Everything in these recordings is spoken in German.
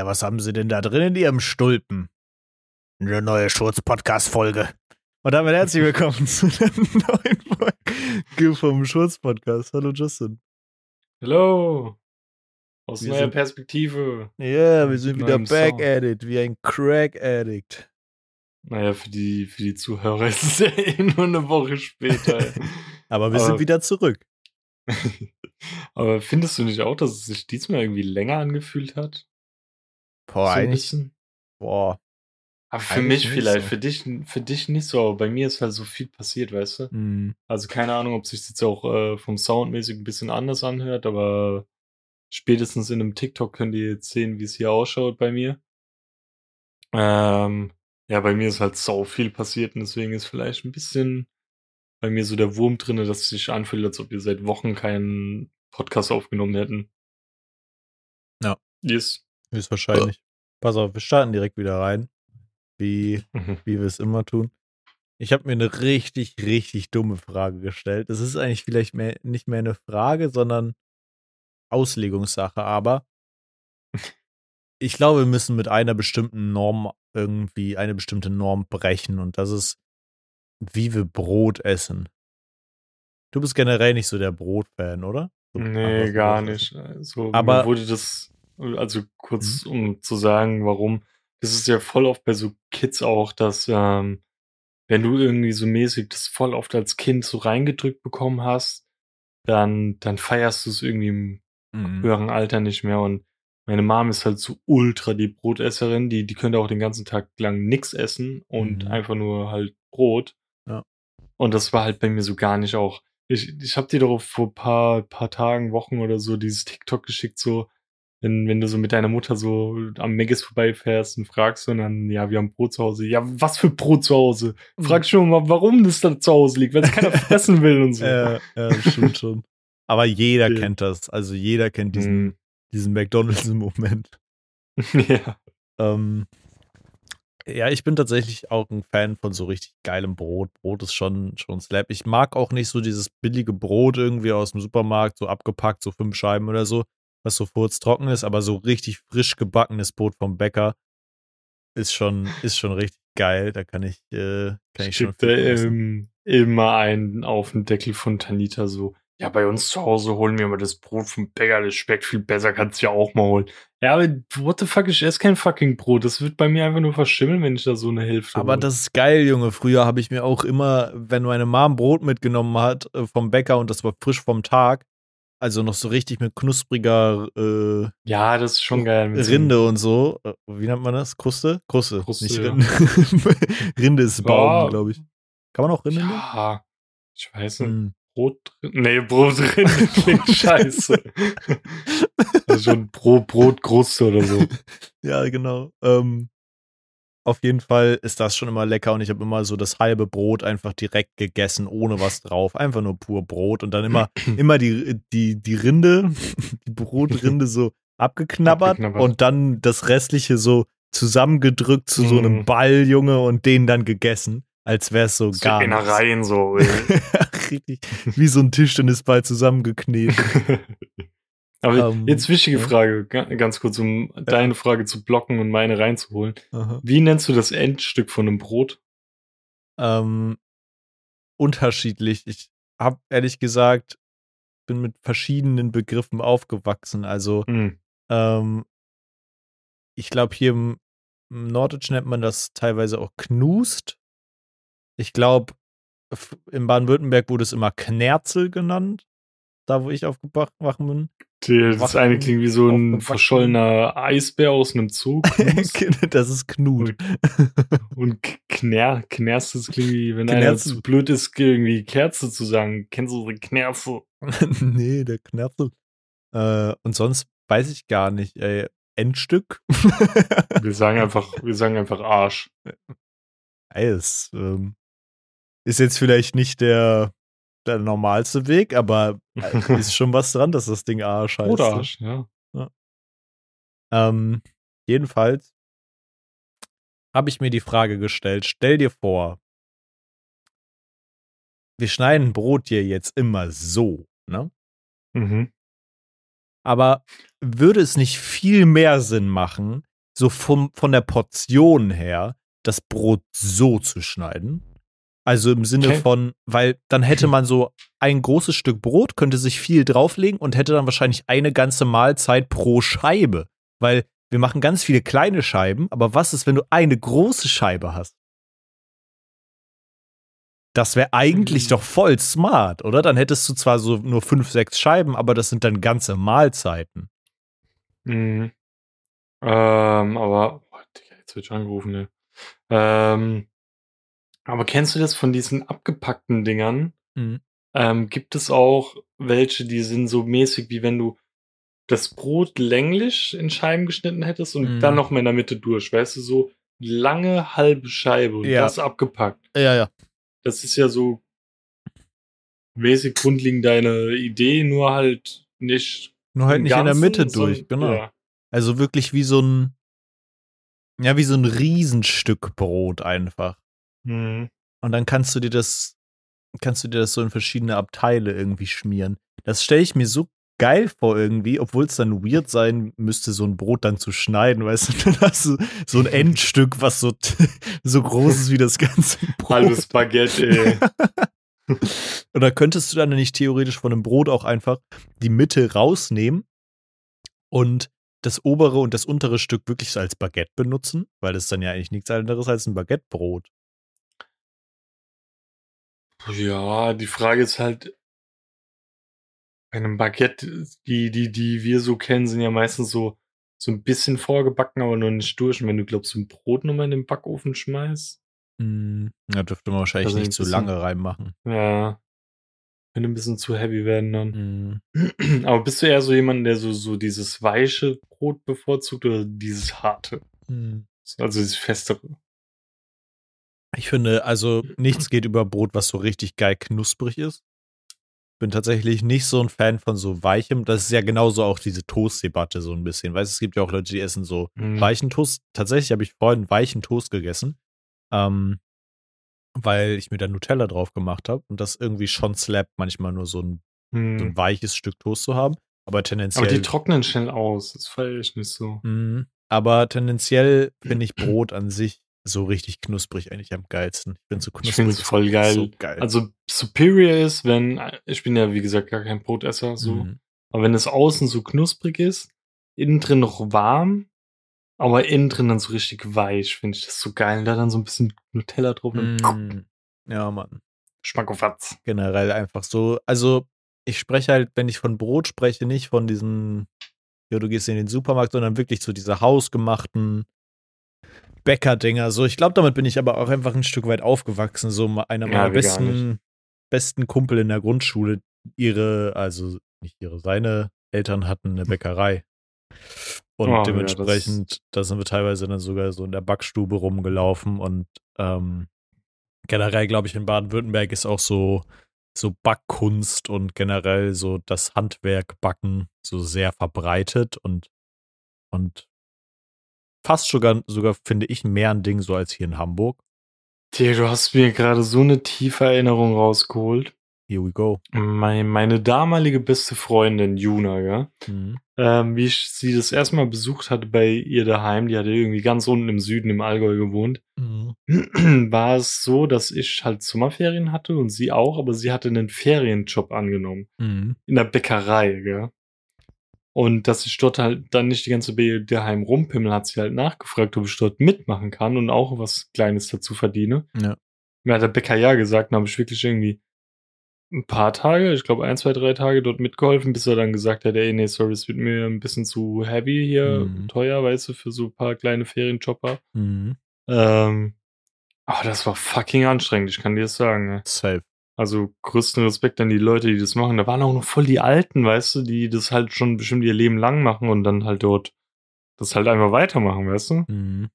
Ja, was haben Sie denn da drin in Ihrem Stulpen? Eine neue Schurz-Podcast-Folge. Und damit herzlich willkommen zu der neuen Folge vom Schurz-Podcast. Hallo Justin. Hallo. Aus Wir neuer sind- Perspektive. Ja, wir Mit sind wieder back Sound. at it, wie ein Crack-Addict. Naja, für die, für die Zuhörer ist es ja eh nur eine Woche später. Aber wir Aber- sind wieder zurück. Aber findest du nicht auch, dass es sich diesmal irgendwie länger angefühlt hat? Boah, so ein eigentlich, bisschen? boah. Aber für eigentlich mich vielleicht, so. für dich, für dich nicht so, aber bei mir ist halt so viel passiert, weißt du? Hm. Also keine Ahnung, ob sich jetzt auch äh, vom Soundmäßig ein bisschen anders anhört, aber spätestens in einem TikTok könnt ihr jetzt sehen, wie es hier ausschaut bei mir. Ähm, ja, bei mir ist halt so viel passiert und deswegen ist vielleicht ein bisschen bei mir so der Wurm drinne, dass es sich anfühlt, als ob wir seit Wochen keinen Podcast aufgenommen hätten. Ja. Yes. Höchstwahrscheinlich. Pass auf, wir starten direkt wieder rein. Wie, Mhm. wie wir es immer tun. Ich habe mir eine richtig, richtig dumme Frage gestellt. Es ist eigentlich vielleicht mehr, nicht mehr eine Frage, sondern Auslegungssache, aber ich glaube, wir müssen mit einer bestimmten Norm irgendwie eine bestimmte Norm brechen und das ist, wie wir Brot essen. Du bist generell nicht so der Brotfan, oder? So Nee, so gar Brot nicht. Also, Aber- wurde das, also kurz um zu sagen, warum, das ist ja voll oft bei so Kids auch, dass, ähm, wenn du irgendwie so mäßig das voll oft als Kind so reingedrückt bekommen hast, dann, dann feierst du es irgendwie im Mhm. höheren Alter nicht mehr. Und meine Mom ist halt so ultra die Brotesserin, die, die könnte auch den ganzen Tag lang nix essen und Mhm. einfach nur halt Brot. Ja. Und das war halt bei mir so gar nicht auch. Ich, ich habe dir doch vor paar, paar Tagen, Wochen oder so dieses TikTok geschickt, so, wenn, wenn du so mit deiner Mutter so am Megas vorbeifährst und fragst und dann, ja, wir haben Brot zu Hause. Ja, was für Brot zu Hause? Mhm. Frag schon mal, warum das da zu Hause liegt, weil es keiner fressen will und so. Ja, ja, stimmt schon. Aber jeder Ja. kennt das. Also jeder kennt diesen, Mhm. diesen McDonalds-Moment. ja. Ähm, ja, ich bin tatsächlich auch ein Fan von so richtig geilem Brot. Brot ist schon, schon slap. Ich mag auch nicht so dieses billige Brot irgendwie aus dem Supermarkt, so abgepackt, so fünf Scheiben oder so, was so furztrocken ist, aber so richtig frisch gebackenes Brot vom Bäcker ist schon, ist schon richtig geil. Da kann ich, äh, kann ich schon von essen. ähm, immer einen auf den Deckel von Tanita so. Ja, bei uns zu Hause holen wir mal das Brot vom Bäcker, das schmeckt viel besser, kannst du ja auch mal holen. Ja, aber what the fuck, ich esse kein fucking Brot. Das wird bei mir einfach nur verschimmeln, wenn ich da so eine Hälfte Aber hole. das ist geil, Junge. Früher habe ich mir auch immer, wenn meine Mom Brot mitgenommen hat äh, vom Bäcker und das war frisch vom Tag, also noch so richtig mit knuspriger äh, Ja, das ist schon geil. so Rinde und so. Äh, Wie nennt man das? Kruste? Kruste, Kruste, nicht ja. Rinde. Rinde ist Baum, Ja. glaube ich. Kann man auch Rinde nennen? Ja, ich weiß nicht. Hm. Brot? Nee, Brot drin klingt scheiße. also schon Brot, Brotkruste oder so. Ja, genau. Ähm, auf jeden Fall ist das schon immer lecker und ich habe immer so das halbe Brot einfach direkt gegessen, ohne was drauf. Einfach nur pur Brot und dann immer, immer die, die, die Rinde, die Brotrinde so abgeknabbert, Abgeknabbert. und dann das restliche so zusammengedrückt zu so einem Mhm. Ball, Junge, und den dann gegessen, als wäre es so So gar. Innereien so. Richtig, wie so ein Tischtennisball zusammengeknetet. Aber Ähm, jetzt wichtige ja. Frage, ga- ganz kurz, um deine Frage zu blocken und meine reinzuholen. Aha. Wie nennst du das Endstück von einem Brot? ähm, unterschiedlich. Ich habe ehrlich gesagt, bin mit verschiedenen Begriffen aufgewachsen. Also, Hm. ähm, ich glaube, hier im, im Norddeutsch nennt man das teilweise auch Knust. Ich glaube, in Baden-Württemberg wurde es immer Knerzel genannt, da wo ich aufgewacht bin. Die- Das eine klingt wie so ein verschollener Eisbär aus einem Zoo. Knus. das ist Knut. Und K- Kner, Knerz, das klingt wie, wenn einer Knerzel. zu blöd ist, irgendwie Kerze zu sagen. Kennst du so Knerze? nee, der Knerzel. Äh, und sonst weiß ich gar nicht. Ey, Endstück? Wir sagen einfach, wir sagen einfach Arsch. Ey, es ähm, ist jetzt vielleicht nicht der, der normalste Weg, aber äh, ist schon was dran, dass das Ding Arsch heißt. Oder ne? Arsch, ja. Ähm, jedenfalls habe ich mir die Frage gestellt, stell dir vor, wir schneiden Brot hier jetzt immer so, ne? Mhm. Aber würde es nicht viel mehr Sinn machen, so vom, von der Portion her das Brot so zu schneiden. Also im Sinne Okay. von, weil dann hätte man so ein großes Stück Brot, könnte sich viel drauflegen und hätte dann wahrscheinlich eine ganze Mahlzeit pro Scheibe. Weil wir machen ganz viele kleine Scheiben, aber was ist, wenn du eine große Scheibe hast? Das wäre eigentlich Mhm. doch voll smart, oder? Dann hättest du zwar so nur fünf, sechs Scheiben, aber das sind dann ganze Mahlzeiten. Mhm. Ähm, aber, boah, Digga, jetzt wird schon angerufen, ne? Ähm, aber kennst du das von diesen abgepackten Dingern? Mhm. Ähm, gibt es auch welche, die sind so mäßig, wie wenn du das Brot länglich in Scheiben geschnitten hättest und Mhm. dann noch mal in der Mitte durch, weißt du, so lange halbe Scheibe und Ja. das abgepackt. Ja, ja. Das ist ja so mäßig grundlegend deine Idee, nur halt nicht Nur halt nicht in der Ganzen, Mitte durch, genau. Ja. Also wirklich wie so ein, ja, wie so ein Riesenstück Brot einfach. Mhm. Und dann kannst du dir das, kannst du dir das so in verschiedene Abteile irgendwie schmieren. Das stelle ich mir so geil vor irgendwie, obwohl es dann weird sein müsste, so ein Brot dann zu schneiden, weißt du, dann hast du so ein Endstück, was so, so groß ist wie das ganze Brot. Halbes Baguette, ey. Und da könntest du dann nicht theoretisch von einem Brot auch einfach die Mitte rausnehmen und das obere und das untere Stück wirklich so als Baguette benutzen, weil das dann ja eigentlich nichts anderes als ein Baguettebrot. Ja, die Frage ist halt, bei einem Baguette, die, die, die wir so kennen, sind ja meistens so, so ein bisschen vorgebacken, aber noch nicht durch. Und wenn du, glaubst, so ein Brot nochmal in den Backofen schmeißt, Hm, da dürfte man wahrscheinlich ein nicht zu lange reinmachen. ja, könnte ein bisschen zu heavy werden dann. Hm. Aber bist du eher so jemand, der so, so dieses weiche Brot bevorzugt oder dieses harte? Hm. Also dieses festere? Ich finde, also nichts geht über Brot, was so richtig geil knusprig ist. Bin tatsächlich nicht so ein Fan von so weichem. Das ist ja genauso auch diese Toast-Debatte so ein bisschen. Weißt du, es gibt ja auch Leute, die essen so Mhm. weichen Toast. Tatsächlich habe ich vorhin weichen Toast gegessen, ähm, weil ich mir da Nutella drauf gemacht habe und das irgendwie schon slappt, manchmal nur so ein, so Mhm. ein weiches Stück Toast zu haben. Aber tendenziell. Aber die trocknen schnell aus. Das feiere ich nicht so. Mhm. Aber tendenziell finde ich Brot an sich so richtig knusprig eigentlich am geilsten. Ich bin so knusprig. Ich finde es voll geil. So geil. Also superior ist, wenn, ich bin ja wie gesagt gar kein Brotesser, so. Mhm. Aber wenn es außen so knusprig ist, innen drin noch warm, aber innen drin dann so richtig weich, finde ich das so geil. Und da dann so ein bisschen Nutella drauf Mm, Ja, Mann. Schmackofatz. Generell einfach so. Also, ich spreche halt, wenn ich von Brot spreche, nicht von diesen, ja, du gehst in den Supermarkt, sondern wirklich zu dieser hausgemachten Bäckerdinger. So, ich glaube, damit bin ich aber auch einfach ein Stück weit aufgewachsen. So, einer Ja, meiner besten, besten Kumpel in der Grundschule, ihre, also nicht ihre, seine Eltern hatten eine Bäckerei. Und Oh, ja, dementsprechend, da sind wir teilweise dann sogar so in der Backstube rumgelaufen und ähm, generell, glaube ich, in Baden-Württemberg ist auch so, so Backkunst und generell so das Handwerk Backen so sehr verbreitet und, und fast sogar, sogar finde ich, mehr ein Ding so als hier in Hamburg. Digga, du hast mir gerade so eine tiefe Erinnerung rausgeholt. Here we go. Mein, meine damalige beste Freundin, Juna, ja, Mhm. ähm, wie ich sie das erste Mal besucht hatte bei ihr daheim, die hatte irgendwie ganz unten im Süden im Allgäu gewohnt, Mhm. war es so, dass ich halt Sommerferien hatte und sie auch, aber sie hatte einen Ferienjob angenommen. Mhm. In der Bäckerei, gell? Und dass ich dort halt dann nicht die ganze Be daheim rumpimmel, hat sie halt nachgefragt, ob ich dort mitmachen kann und auch was Kleines dazu verdiene. Ja. Mir hat der Bäcker ja gesagt, dann habe ich wirklich irgendwie ein paar Tage, ich glaube ein, zwei, drei Tage dort mitgeholfen, bis er dann gesagt hat, ey, nee, sorry, es wird mir ein bisschen zu heavy hier, Mhm. teuer, weißt du, für so ein paar kleine Ferienjobber. Mhm. Ähm, aber das war fucking anstrengend, ich kann dir das sagen. Ne? Safe. Also größten Respekt an die Leute, die das machen. Da waren auch noch voll die Alten, weißt du, die das halt schon bestimmt ihr Leben lang machen und dann halt dort das halt einfach weitermachen, weißt du? Mhm.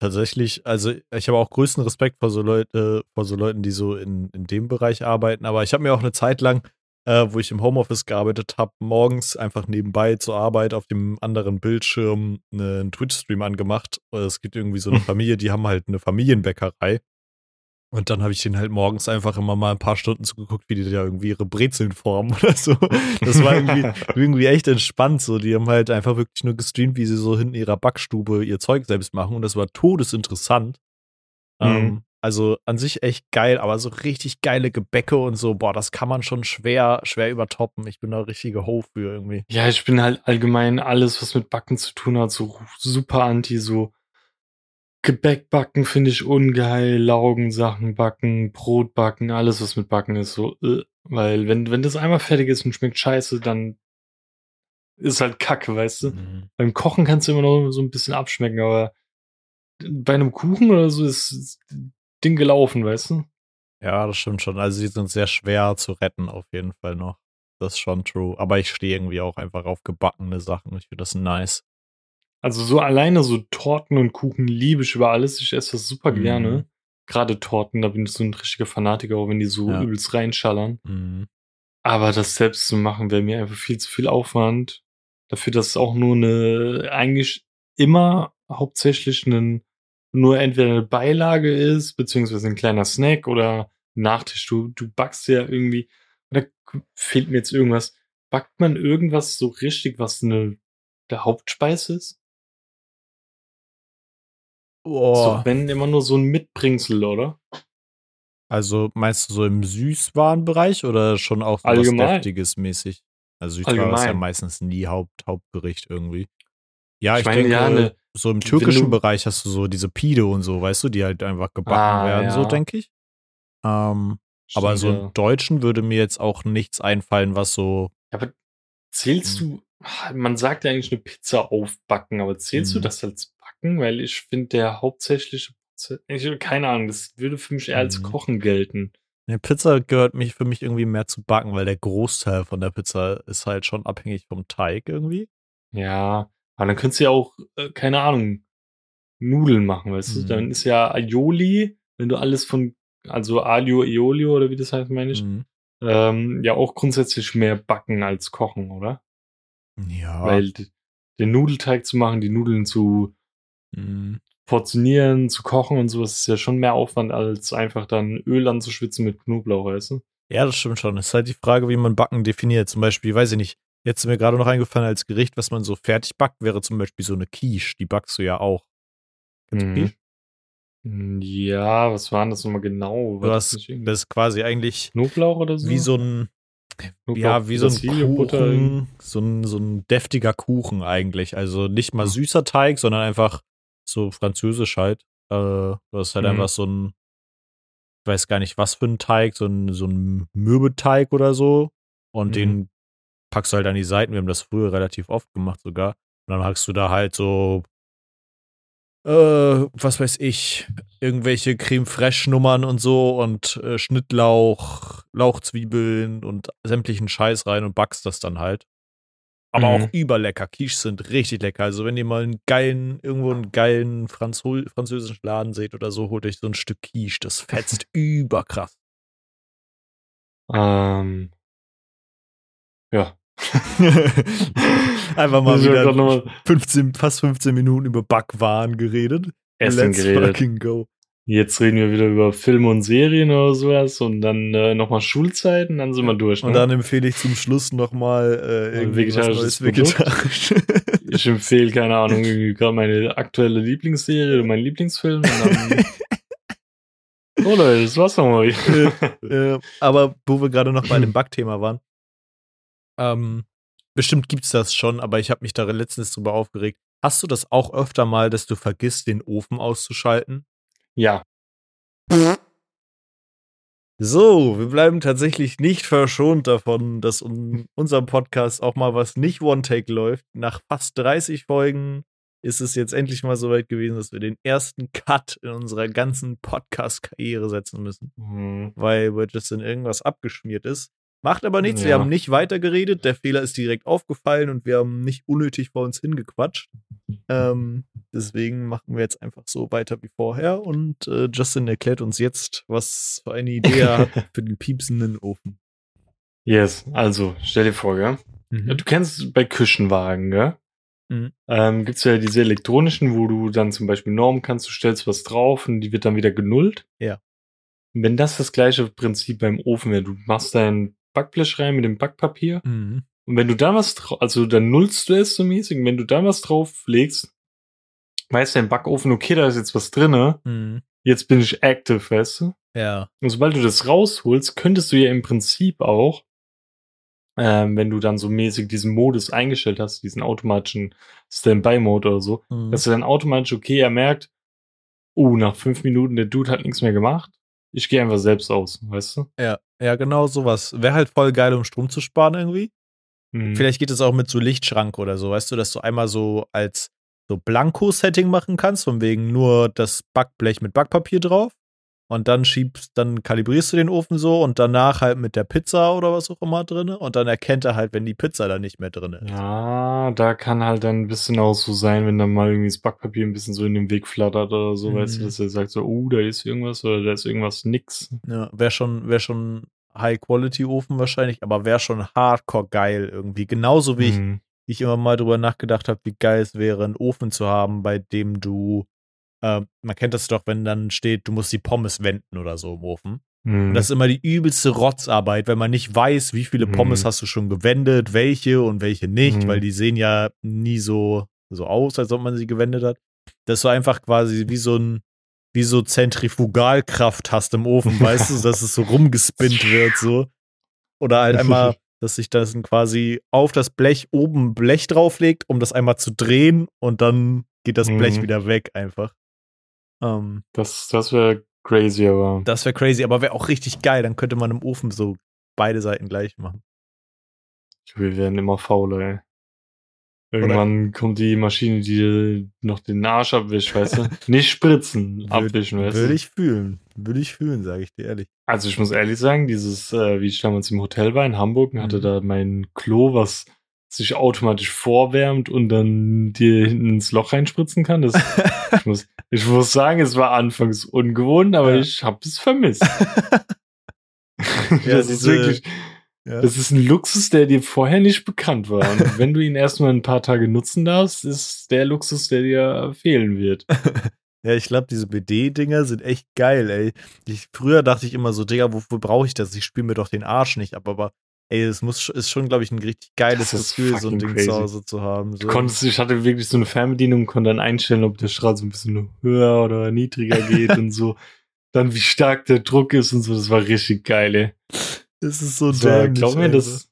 Tatsächlich, also ich habe auch größten Respekt vor so Leute, vor so Leuten, die so in, in dem Bereich arbeiten. Aber ich habe mir auch eine Zeit lang, äh, wo ich im Homeoffice gearbeitet habe, morgens einfach nebenbei zur Arbeit auf dem anderen Bildschirm einen Twitch-Stream angemacht. Es gibt irgendwie so eine Familie, die haben halt eine Familienbäckerei. Und dann habe ich den halt morgens einfach immer mal ein paar Stunden zugeguckt, wie die da irgendwie ihre Brezeln formen oder so. Das war irgendwie, irgendwie echt entspannt. So, die haben halt einfach wirklich nur gestreamt, wie sie so hinten in ihrer Backstube ihr Zeug selbst machen. Und das war todesinteressant. Mhm. Ähm, also an sich echt geil, aber so richtig geile Gebäcke und so, boah, das kann man schon schwer, schwer übertoppen. Ich bin da richtige Ho für irgendwie. Ja, ich bin halt allgemein alles, was mit Backen zu tun hat, so super anti, so Gebäck backen finde ich ungeil, Laugensachen backen, Brot backen, alles was mit Backen ist so, äh, weil wenn, wenn das einmal fertig ist und schmeckt scheiße, dann ist halt Kacke, weißt du? Mhm. Beim Kochen kannst du immer noch so ein bisschen abschmecken, aber bei einem Kuchen oder so ist das Ding gelaufen, weißt du? Ja, das stimmt schon. Also die sind sehr schwer zu retten, auf jeden Fall noch. Das ist schon true. Aber ich stehe irgendwie auch einfach auf gebackene Sachen. Ich finde das nice. Also so alleine so Torten und Kuchen liebe ich über alles. Ich esse das super mhm. gerne. Gerade Torten, da bin ich so ein richtiger Fanatiker, auch wenn die so ja. übelst reinschallern. Mhm. Aber das selbst zu machen, wäre mir einfach viel zu viel Aufwand. Dafür, dass es auch nur eine, eigentlich immer hauptsächlich einen, nur entweder eine Beilage ist, beziehungsweise ein kleiner Snack oder Nachtisch. Du, du backst ja irgendwie, oder fehlt mir jetzt irgendwas? Backt man irgendwas so richtig, was eine, der Hauptspeise ist? Boah. So, wenn immer nur so ein Mitbringsel, oder? Also meinst du so im Süßwarenbereich oder schon auch so was Deftiges mäßig? Also Süßwaren ist ja meistens nie Haupt, Hauptgericht irgendwie. Ja, ich, ich meine, denke, ja, ne, so im türkischen Bereich hast du so diese Pide und so, weißt du, die halt einfach gebacken ah, werden, ja. so denke ich. Ähm, aber so im Deutschen würde mir jetzt auch nichts einfallen, was so. Aber zählst hm. du, man sagt ja eigentlich eine Pizza aufbacken, aber zählst hm. du das als Backen? Weil ich finde, der hauptsächliche, ich, keine Ahnung, das würde für mich eher als hm. Kochen gelten. Eine Pizza gehört mich für mich irgendwie mehr zu backen, weil der Großteil von der Pizza ist halt schon abhängig vom Teig irgendwie. Ja, aber dann könntest du ja auch, äh, keine Ahnung, Nudeln machen, weißt mhm. du? Dann ist ja Aioli, wenn du alles von, also Alio, Eolio oder wie das heißt, meine ich, mhm. ähm, ja auch grundsätzlich mehr backen als kochen, oder? Ja. Weil den Nudelteig zu machen, die Nudeln zu mhm. portionieren, zu kochen und sowas ist ja schon mehr Aufwand, als einfach dann Öl anzuschwitzen mit Knoblauch, weißt du? Ja, das stimmt schon. Es ist halt die Frage, wie man Backen definiert. Zum Beispiel, weiß ich nicht, Jetzt ist mir gerade noch eingefallen, als Gericht, was man so fertig backt, wäre zum Beispiel so eine Quiche. Die backst du ja auch. Kennst du Quiche? Hm, ja, was waren das nochmal genau? Du hast, das ist quasi eigentlich Knoblauch oder so? Wie so ein, Knoblauch, ja, wie so ein Kuchen, so ein, so ein deftiger Kuchen eigentlich. Also nicht mal hm. süßer Teig, sondern einfach so französisch halt. Äh, du hast halt mhm. einfach so ein, ich weiß gar nicht was für ein Teig, so ein, so ein Mürbeteig oder so. Und mhm. den packst du halt an die Seiten. Wir haben das früher relativ oft gemacht sogar. Und dann hast du da halt so, äh, was weiß ich, irgendwelche Creme Fraiche Nummern und so und äh, Schnittlauch, Lauchzwiebeln und sämtlichen Scheiß rein und backst das dann halt. Aber mhm. auch überlecker. Quiche sind richtig lecker. Also wenn ihr mal einen geilen, irgendwo einen geilen Franzö französischen Laden seht oder so, holt euch so ein Stück Quiche. Das fetzt überkrass. Ähm, ja. Einfach mal wieder 15, fast 15 Minuten über Backwaren geredet. Essen Let's geredet. fucking go. Jetzt reden wir wieder über Filme und Serien oder sowas und dann äh, nochmal Schulzeiten, dann sind wir durch. Ne? Und dann empfehle ich zum Schluss nochmal äh, vegetarisches vegetarisch. Ich empfehle, keine Ahnung, gerade meine aktuelle Lieblingsserie oder mein Lieblingsfilm. Oh Leute, das war's nochmal. äh, äh, aber wo wir gerade noch bei dem Backthema waren, ähm, bestimmt gibt's das schon, aber ich habe mich da letztens drüber aufgeregt. Hast du das auch öfter mal, dass du vergisst, den Ofen auszuschalten? Ja. So, wir bleiben tatsächlich nicht verschont davon, dass in unserem Podcast auch mal was nicht One-Take läuft. Nach fast 30 Folgen ist es jetzt endlich mal so weit gewesen, dass wir den ersten Cut in unserer ganzen Podcast-Karriere setzen müssen. Mhm. Weil Wirtschafts irgendwas abgeschmiert ist. Macht aber nichts, ja. wir haben nicht weitergeredet, der Fehler ist direkt aufgefallen und wir haben nicht unnötig vor uns hingequatscht. Ähm, deswegen machen wir jetzt einfach so weiter wie vorher und äh, Justin erklärt uns jetzt, was für eine Idee er hat für den piepsenden Ofen. Yes, also stell dir vor, gell? Mhm. Du kennst bei Küchenwagen, gell? Mhm. Ähm, Gibt es ja diese elektronischen, wo du dann zum Beispiel Normen kannst, du stellst was drauf und die wird dann wieder genullt. Ja. wenn das das gleiche Prinzip beim Ofen wäre, du machst dein Backblech rein mit dem Backpapier Mhm. und wenn du da was drauf, also dann nullst du es so mäßig, und wenn du da was drauf legst, weiß dein Backofen, okay, da ist jetzt was drinne, Mhm. jetzt bin ich active, weißt du? Ja. Und sobald du das rausholst, könntest du ja im Prinzip auch, ähm, wenn du dann so mäßig diesen Modus eingestellt hast, diesen automatischen Standby-Mode oder so, Mhm. dass er dann automatisch, okay, er merkt, oh, nach fünf Minuten, der Dude hat nichts mehr gemacht. Ich gehe einfach selbst aus, weißt du? Ja, ja, genau sowas. Wäre halt voll geil, um Strom zu sparen irgendwie. Mhm. Vielleicht geht es auch mit so Lichtschranke oder so, weißt du, dass du einmal so als so Blanko-Setting machen kannst, von wegen nur das Backblech mit Backpapier drauf. Und dann schiebst, dann kalibrierst du den Ofen so und danach halt mit der Pizza oder was auch immer drin. Und dann erkennt er halt, wenn die Pizza da nicht mehr drin ist. Ja, da kann halt dann ein bisschen auch so sein, wenn dann mal irgendwie das Backpapier ein bisschen so in den Weg flattert oder so, weißt du, Mhm. dass er sagt so, oh, da ist irgendwas oder da ist irgendwas nix. Ja, wäre schon, wär schon High-Quality-Ofen wahrscheinlich, aber wäre schon hardcore geil irgendwie. Genauso wie ich Mhm. ich immer mal drüber nachgedacht habe, wie geil es wäre, einen Ofen zu haben, bei dem du, äh, man kennt das doch, wenn dann steht, du musst die Pommes wenden oder so im Ofen. Mhm. Und das ist immer die übelste Rotzarbeit, weil man nicht weiß, wie viele Pommes Mhm. hast du schon gewendet, welche und welche nicht, Mhm. weil die sehen ja nie so, so aus, als ob man sie gewendet hat. Dass du einfach quasi wie so ein, wie so Zentrifugalkraft hast im Ofen, weißt du, dass es so rumgespinnt wird, so. Oder halt einmal, dass sich das quasi auf das Blech oben Blech drauflegt, um das einmal zu drehen und dann geht das Blech Mhm. wieder weg einfach. Ähm, Das, das wäre crazy, aber. das wäre crazy, aber wäre auch richtig geil. Dann könnte man im Ofen so beide Seiten gleich machen. Wir werden immer fauler, ey. Irgendwann kommt die Maschine, die noch den Arsch abwischt, weißt du? Nicht spritzen, abwischen, weißt Würde du? ich fühlen. Würde ich fühlen, sage ich dir ehrlich. Also ich muss ehrlich sagen, dieses, äh, wie ich damals im Hotel war in Hamburg und hatte Mhm. da mein Klo, was sich automatisch vorwärmt und dann dir hinten ins Loch reinspritzen kann. Das, ich, muss, ich muss sagen, es war anfangs ungewohnt, aber Ja. ich habe es vermisst. Ja, das ist diese- wirklich, Ja. das ist ein Luxus, der dir vorher nicht bekannt war. Und wenn du ihn erstmal ein paar Tage nutzen darfst, ist der Luxus, der dir fehlen wird. Ja, ich glaube, diese BD-Dinger sind echt geil, ey. Ich, früher dachte ich immer so, Digga, wofür brauche ich das? Ich spiele mir doch den Arsch nicht ab, aber ey, es muss, ist schon, glaube ich, ein richtig geiles Das Gefühl, so ein Ding crazy. zu Hause zu haben. So. Du konntest, ich hatte wirklich so eine Fernbedienung, konnte dann einstellen, ob der Strahl so ein bisschen höher oder niedriger geht und so. Dann wie stark der Druck ist und so, das war richtig geil, ey. das ist so Das dämlich. glaub mir, das,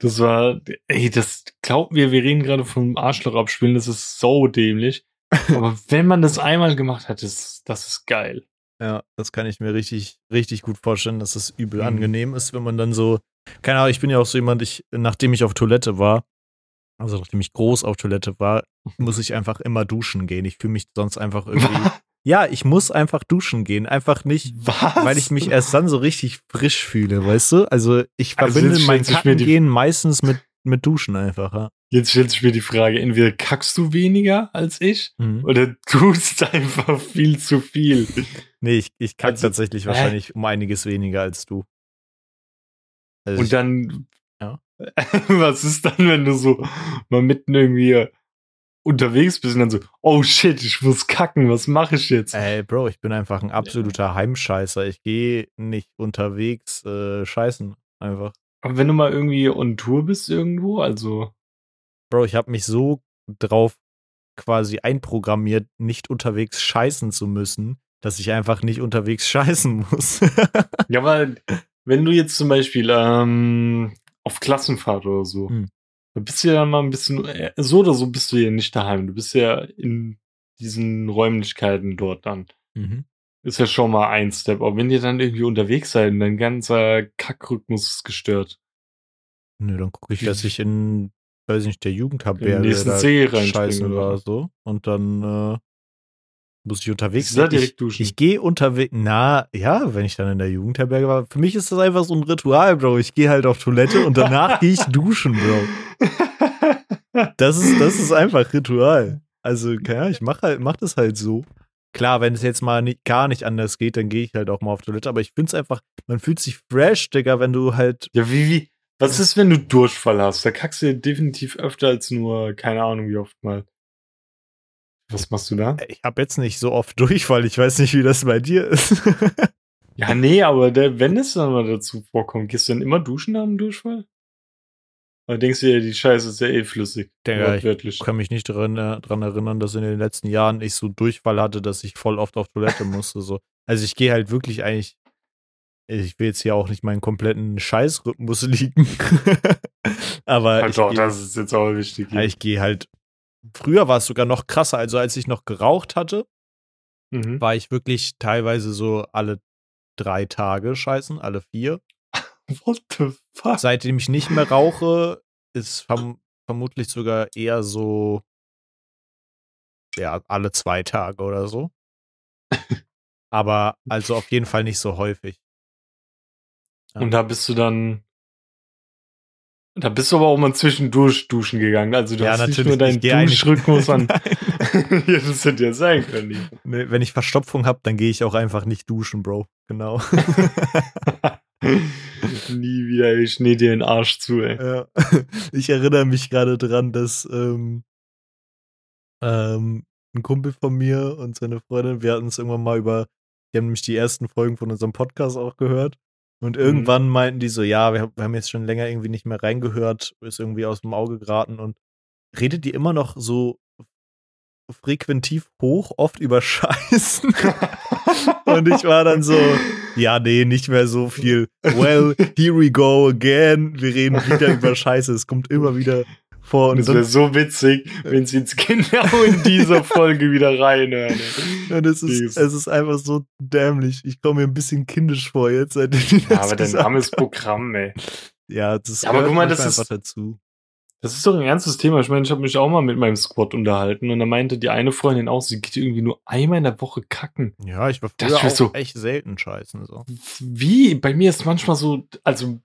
das war, ey, das, glaub mir, wir reden gerade vom Arschloch abspielen, das ist so dämlich. Aber wenn man das einmal gemacht hat, das, das ist geil. Ja, das kann ich mir richtig, richtig gut vorstellen, dass es übel Mhm. angenehm ist, wenn man dann so, keine Ahnung, ich bin ja auch so jemand, ich, nachdem ich auf Toilette war, also nachdem ich groß auf Toilette war, muss ich einfach immer duschen gehen. Ich fühle mich sonst einfach irgendwie. ja, ich muss einfach duschen gehen. Einfach nicht, Was? weil ich mich erst dann so richtig frisch fühle, weißt du? Also ich Also verbinde jetzt mein Kackengehen meistens mit, mit Duschen einfach, ja. Jetzt stellt sich mir die Frage, entweder kackst du weniger als ich Mhm. oder tust einfach viel zu viel. Nee, ich, ich kack Also, tatsächlich hä? wahrscheinlich um einiges weniger als du. Also Und dann, Ja. was ist dann, wenn du so mal mitten irgendwie unterwegs bist und dann so, oh shit, ich muss kacken, was mache ich jetzt? Ey, Bro, ich bin einfach ein absoluter Heimscheißer. Ich gehe nicht unterwegs äh, scheißen. Einfach. Aber wenn du mal irgendwie on Tour bist irgendwo, also, Bro, ich habe mich so drauf quasi einprogrammiert, nicht unterwegs scheißen zu müssen, dass ich einfach nicht unterwegs scheißen muss. ja, aber wenn du jetzt zum Beispiel ähm, auf Klassenfahrt oder so, Hm. da bist du ja mal ein bisschen, äh, so oder so bist du ja nicht daheim. Du bist ja in diesen Räumlichkeiten dort dann. mhm. Ist ja schon mal ein Step. Aber wenn ihr dann irgendwie unterwegs seid und dein ganzer Kackrhythmus ist gestört, Nö, dann gucke ich, dass ich in, weiß ich nicht, der Jugendherberge Im nächsten See scheißen oder so. Und dann äh, muss ich unterwegs sein. Ich, direkt duschen? ich gehe unterwegs. Na, ja, wenn ich dann in der Jugendherberge war. Für mich ist das einfach so ein Ritual, Bro. Ich gehe halt auf Toilette und danach gehe ich duschen, Bro. Das ist, das ist einfach Ritual. Also, Ahnung, ich mach halt, mach das halt so. Klar, wenn es jetzt mal nicht, gar nicht anders geht, dann gehe ich halt auch mal auf Toilette. Aber ich finde es einfach, man fühlt sich fresh, Digga, wenn du halt. ja, wie, wie, was ist, wenn du Durchfall hast? Da kackst du ja definitiv öfter als nur, keine Ahnung, wie oft mal. Was machst du da? Ich habe jetzt nicht so oft Durchfall. Ich weiß nicht, wie das bei dir ist. Ja, nee, aber der, wenn es dann mal dazu vorkommt, gehst du dann immer duschen nach dem Durchfall? Oder denkst du dir, die Scheiße ist ja eh flüssig? Der, ich kann mich nicht daran, äh, daran erinnern, dass in den letzten Jahren ich so Durchfall hatte, dass ich voll oft auf Toilette musste. So. Also ich gehe halt wirklich eigentlich, ich will jetzt hier auch nicht meinen kompletten Scheißrhythmus liegen. aber Ja, ich doch, geh- das ist jetzt auch wichtig. ich gehe halt, früher war es sogar noch krasser, also als ich noch geraucht hatte, mhm. war ich wirklich teilweise so alle drei Tage scheißen, alle vier. What the fuck? Seitdem ich nicht mehr rauche, ist verm vermutlich sogar eher so, ja, alle zwei Tage oder so. Aber also auf jeden Fall nicht so häufig. Und da bist du dann. Da bist du aber auch mal zwischendurch duschen gegangen. Also du Ja, hast nicht natürlich. nur deinen Duschrhythmus an. Ja, das hätte ja sein können. Nee, Wenn ich Verstopfung habe, dann gehe ich auch einfach nicht duschen, Bro. Genau. Nie wieder, ich schnee dir den Arsch zu, ey. Ja. Ich erinnere mich gerade dran, dass ähm, ähm, ein Kumpel von mir und seine Freundin, wir hatten es irgendwann mal über, die haben nämlich die ersten Folgen von unserem Podcast auch gehört. Und irgendwann meinten die so, ja, wir, wir haben jetzt schon länger irgendwie nicht mehr reingehört, ist irgendwie aus dem Auge geraten und redet die immer noch so frequentiv hoch, oft über Scheißen. Und ich war dann so, ja, nee, nicht mehr so viel. Well, here we go again. Wir reden wieder über Scheiße. Es kommt immer wieder vor. Und es wäre so witzig, wenn sie jetzt genau in dieser Folge wieder reinhören. und es, ist, es ist einfach so dämlich. Ich komme mir ein bisschen kindisch vor jetzt, seitdem die Ja, das aber armes haben. Programm, ey. Ja, das Ja, aber guck mal, das einfach ist- dazu. Das ist doch ein ernstes Thema. Ich meine, ich habe mich auch mal mit meinem Squad unterhalten und da meinte die eine Freundin auch, sie geht irgendwie nur einmal in der Woche kacken. Ja, ich war Das früher ist auch so- echt selten scheißen. So. Wie? Bei mir ist manchmal so, also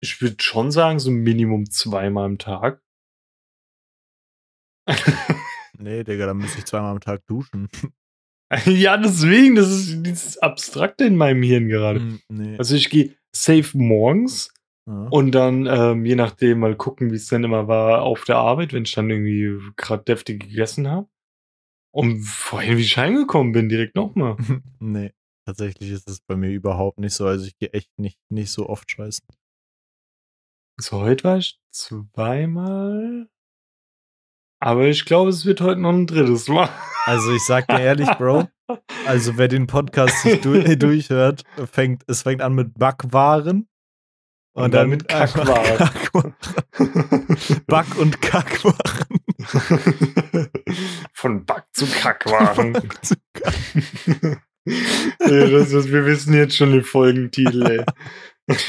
ich würde schon sagen, so Minimum zweimal am Tag. Nee, Digga, dann müsste ich zweimal am Tag duschen. ja, deswegen, das ist dieses Abstrakte in meinem Hirn gerade. Hm, nee. Also ich gehe safe morgens ja. und dann, ähm, je nachdem, mal gucken, wie es dann immer war auf der Arbeit, wenn ich dann irgendwie gerade deftig gegessen habe. Und vorhin, wie ich heimgekommen bin, direkt nochmal. nee, tatsächlich ist es bei mir überhaupt nicht so. Also ich gehe echt nicht, nicht so oft scheißen. So, heute war ich zweimal. Aber ich glaube, es wird heute noch ein drittes Mal. Also ich sag dir ehrlich, Bro, also wer den Podcast sich du durchhört, fängt, es fängt an mit Backwaren. Und dann mit einfach Kackwaren. Kackwaren. Back- und Kackwaren. Von Back zu Kackwaren. Back zu Kack- ja, das ist, wir wissen jetzt schon den Folgentitel, ey. es,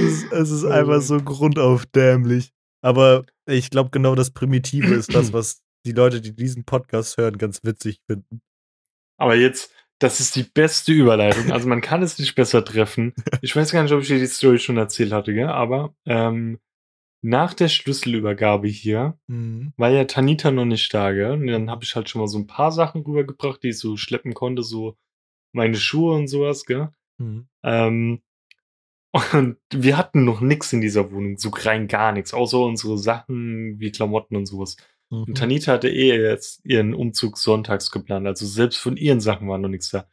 ist, es ist einfach so grundauf dämlich. Aber ich glaube, genau das Primitive ist das, was die Leute, die diesen Podcast hören, ganz witzig finden. Aber jetzt, das ist die beste Überleitung. Also man kann es nicht besser treffen. Ich weiß gar nicht, ob ich dir die Story schon erzählt hatte, gell? aber ähm, nach der Schlüsselübergabe hier Mhm. war ja Tanita noch nicht da, gell? Und dann habe ich halt schon mal so ein paar Sachen rübergebracht, die ich so schleppen konnte, so meine Schuhe und sowas, gell? Mhm. Ähm, und wir hatten noch nix in dieser Wohnung, so rein gar nichts, außer unsere Sachen wie Klamotten und sowas. Und Mhm. Tanita hatte eh jetzt ihren Umzug sonntags geplant, also selbst von ihren Sachen war noch nichts da.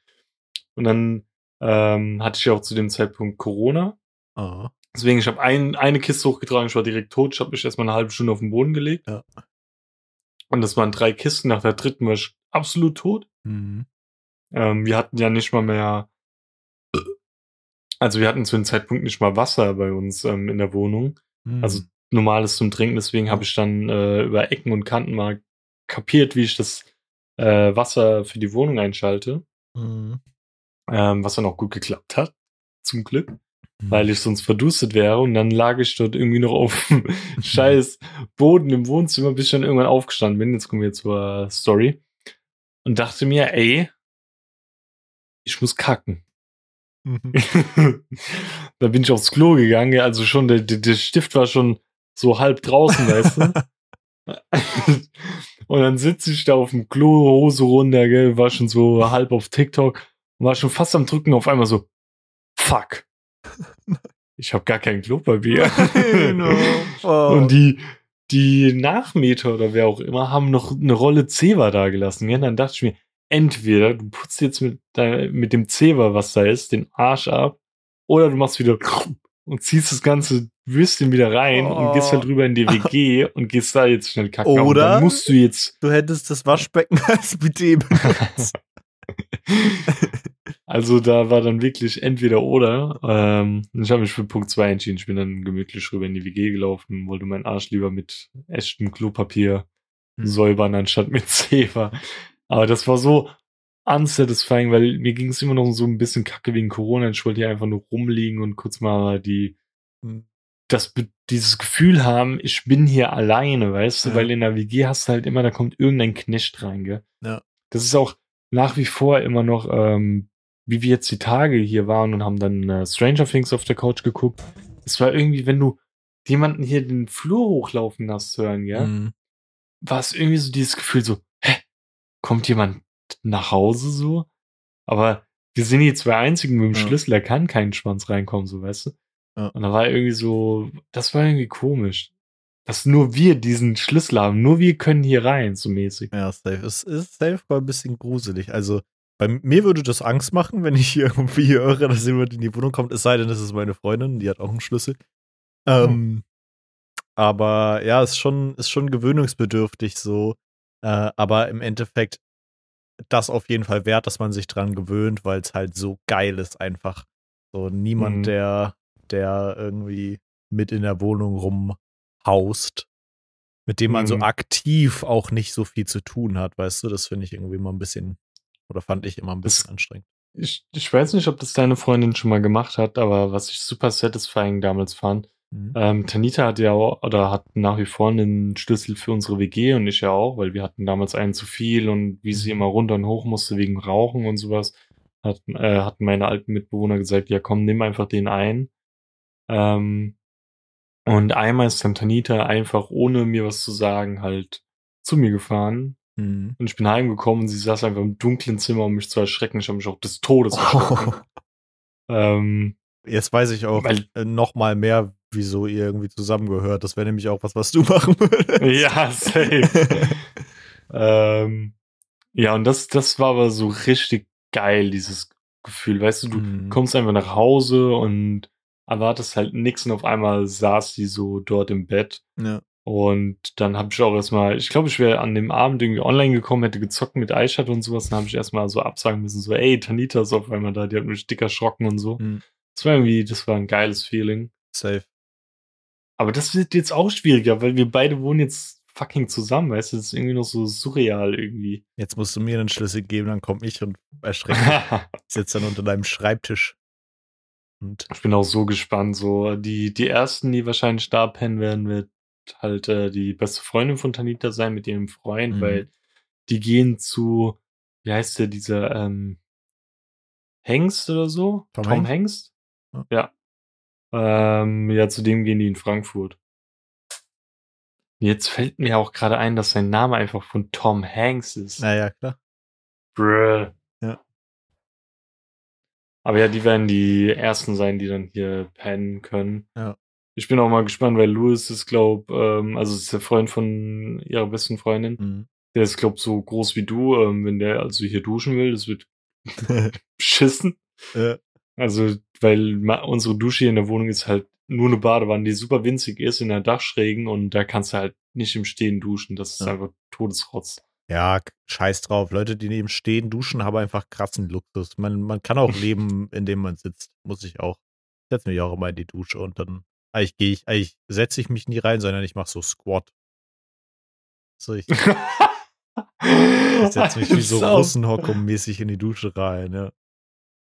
Und dann ähm, hatte ich ja auch zu dem Zeitpunkt Corona. Ah. Deswegen, ich habe ein, eine Kiste hochgetragen, ich war direkt tot. Ich habe mich erstmal eine halbe Stunde auf den Boden gelegt. Ja. Und das waren drei Kisten. Nach der dritten war ich absolut tot. Mhm. Ähm, wir hatten ja nicht mal mehr, also wir hatten zu dem Zeitpunkt nicht mal Wasser bei uns ähm, in der Wohnung. Mhm. Also normales zum Trinken. Deswegen habe ich dann äh, über Ecken und Kanten mal kapiert, wie ich das äh, Wasser für die Wohnung einschalte. Mhm. Ähm, was dann auch gut geklappt hat. Zum Glück. Mhm. Weil ich sonst verdurstet wäre. Und dann lag ich dort irgendwie noch auf dem scheiß Boden im Wohnzimmer, bis ich dann irgendwann aufgestanden bin. Jetzt kommen wir zur Story. Und dachte mir, ey, ich muss kacken. Mhm. da bin ich aufs Klo gegangen, also schon, der, der, Stift war schon so halb draußen, weißt du? und dann sitze ich da auf dem Klo, Hose runter, gell, war schon so halb auf TikTok und war schon fast am Drücken, auf einmal so, fuck. Ich habe gar kein Klopapier. Oh. Und die, die Nachmieter oder wer auch immer haben noch eine Rolle Zewa da gelassen. Ja, dann dachte ich mir, entweder du putzt jetzt mit, mit dem Zewa, was da ist, den Arsch ab, oder du machst wieder und ziehst das ganze Würstchen wieder rein oh. und gehst halt rüber in die WG und gehst da jetzt schnell kacken. Oder dann musst du jetzt. Du hättest das Waschbecken als Bidet benutzt. also da war dann wirklich entweder oder. Ähm, ich habe mich für Punkt 2 entschieden. Ich bin dann gemütlich rüber in die WG gelaufen, wollte meinen Arsch lieber mit echtem Klopapier hm. säubern, anstatt mit Zewa. Aber das war so unsatisfying, weil mir ging es immer noch so ein bisschen kacke wegen Corona. Ich wollte hier einfach nur rumliegen und kurz mal die hm. das dieses Gefühl haben, ich bin hier alleine, weißt du, weil in der WG hast du halt immer, da kommt irgendein Knecht rein, gell? Ja. Das ist auch nach wie vor immer noch, ähm, wie wir jetzt die Tage hier waren und haben dann äh, Stranger Things auf der Couch geguckt. Es war irgendwie, wenn du jemanden hier den Flur hochlaufen hast hören, ja, mhm. war es irgendwie so dieses Gefühl so, kommt jemand nach Hause so? Aber wir sind die zwei einzigen mit dem ja. Schlüssel, da kann kein Schwanz reinkommen, so weißt du. Ja. Und da war irgendwie so, das war irgendwie komisch. Dass nur wir diesen Schlüssel haben, nur wir können hier rein, so mäßig. Ja, safe. Es ist safe ein bisschen gruselig. Also, bei mir würde das Angst machen, wenn ich hier irgendwie höre, dass jemand in die Wohnung kommt, es sei denn, das ist meine Freundin, die hat auch einen Schlüssel. Ähm, hm. Aber ja, ist schon, ist schon gewöhnungsbedürftig so. Äh, aber im Endeffekt das auf jeden Fall wert, dass man sich dran gewöhnt, weil es halt so geil ist einfach. So niemand, mhm. der der irgendwie mit in der Wohnung rumhaust, mit dem man mhm. so aktiv auch nicht so viel zu tun hat, weißt du? Das finde ich irgendwie immer ein bisschen, oder fand ich immer ein bisschen das, anstrengend. Ich, ich weiß nicht, ob das deine Freundin schon mal gemacht hat, aber was ich super satisfying damals fand, mhm. ähm, Tanita hat ja auch, oder hat nach wie vor einen Schlüssel für unsere WG und ich ja auch, weil wir hatten damals einen zu viel und wie sie mhm. immer runter und hoch musste wegen Rauchen und sowas, hat, äh, hatten meine alten Mitbewohner gesagt, ja komm, nimm einfach den ein. Ähm, und einmal ist dann Tanita einfach, ohne mir was zu sagen, halt zu mir gefahren. Mhm. Und ich bin heimgekommen und sie saß einfach im dunklen Zimmer, um mich zu erschrecken. Ich habe mich auch des Todes erschrocken. Oh. Ähm, Jetzt weiß ich auch weil, äh, noch mal mehr, wieso ihr irgendwie zusammengehört. Das wäre nämlich auch was, was du machen würdest. Ja, safe. ähm, ja, und das, das war aber so richtig geil, dieses Gefühl. Weißt du, du mhm. kommst einfach nach Hause und erwartest halt nichts und auf einmal saß sie so dort im Bett. Ja. Und dann habe ich auch erstmal, ich glaube, ich wäre an dem Abend irgendwie online gekommen, hätte gezockt mit Aishat und sowas. Dann habe ich erstmal so absagen müssen, so, ey, Tanita ist auf einmal da, die hat mich dick erschrocken und so. Mhm. Das war irgendwie, das war ein geiles Feeling. Safe. Aber das wird jetzt auch schwieriger, weil wir beide wohnen jetzt fucking zusammen, weißt du, das ist irgendwie noch so surreal irgendwie. Jetzt musst du mir einen Schlüssel geben, dann komme ich und erschrecke sitze dann unter deinem Schreibtisch. Und ich bin auch so gespannt. So, die, die ersten, die wahrscheinlich da pennen werden, wird halt äh, die beste Freundin von Tanita sein mit ihrem Freund, mhm. weil die gehen zu, wie heißt der, dieser ähm, Hengst oder so? Tom, Tom Hengst? Ja. ja. Ähm, ja, zu dem gehen die in Frankfurt. Jetzt fällt mir auch gerade ein, dass sein Name einfach von Tom Hanks ist. Naja, klar. Bruh. Ja. Aber ja, die werden die ersten sein, die dann hier pennen können. Ja. Ich bin auch mal gespannt, weil Louis ist, glaub, ähm, also ist der Freund von ihrer besten Freundin. Mhm. Der ist, glaub, so groß wie du. Ähm, wenn der also hier duschen will, das wird beschissen. Ja. Also, weil unsere Dusche hier in der Wohnung ist halt nur eine Badewanne, die super winzig ist in der Dachschrägen und da kannst du halt nicht im Stehen duschen. Das ist ja. einfach Todesrotz. Ja, scheiß drauf. Leute, die neben stehen, duschen, haben einfach krassen Luxus. Man, man kann auch leben, indem man sitzt. Muss ich auch. Ich setze mich auch immer in die Dusche und dann eigentlich gehe ich, eigentlich setze ich mich nie rein, sondern ich mache so Squat. So, ich, ich setze mich wie so Russenhockum-mäßig in die Dusche rein, ja.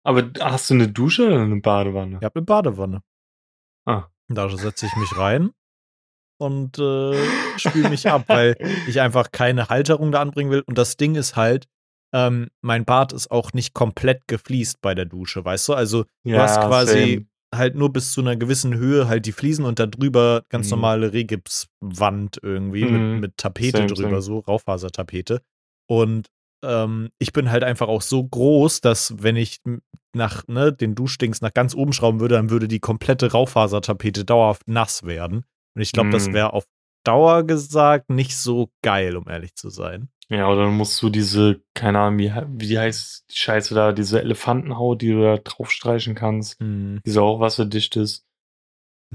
Aber hast du eine Dusche oder eine Badewanne? Ich habe eine Badewanne. Ah. Da setze ich mich rein und äh, spüle mich ab, weil ich einfach keine Halterung da anbringen will. Und das Ding ist halt, ähm, mein Bart ist auch nicht komplett gefliest bei der Dusche, weißt du? Also du ja, hast quasi same. halt nur bis zu einer gewissen Höhe halt die Fliesen und da drüber ganz mhm. normale Regipswand irgendwie mhm. mit, mit Tapete same, drüber, same. so Raufasertapete. Und ähm, ich bin halt einfach auch so groß, dass wenn ich nach ne, den Duschdings nach ganz oben schrauben würde, dann würde die komplette Raufasertapete dauerhaft nass werden. Und ich glaube, mm. das wäre auf Dauer gesagt nicht so geil, um ehrlich zu sein. Ja, oder dann musst du diese, keine Ahnung, wie, wie heißt die Scheiße da, diese Elefantenhaut, die du da draufstreichen kannst, Mhm. die so auch wasserdicht ist.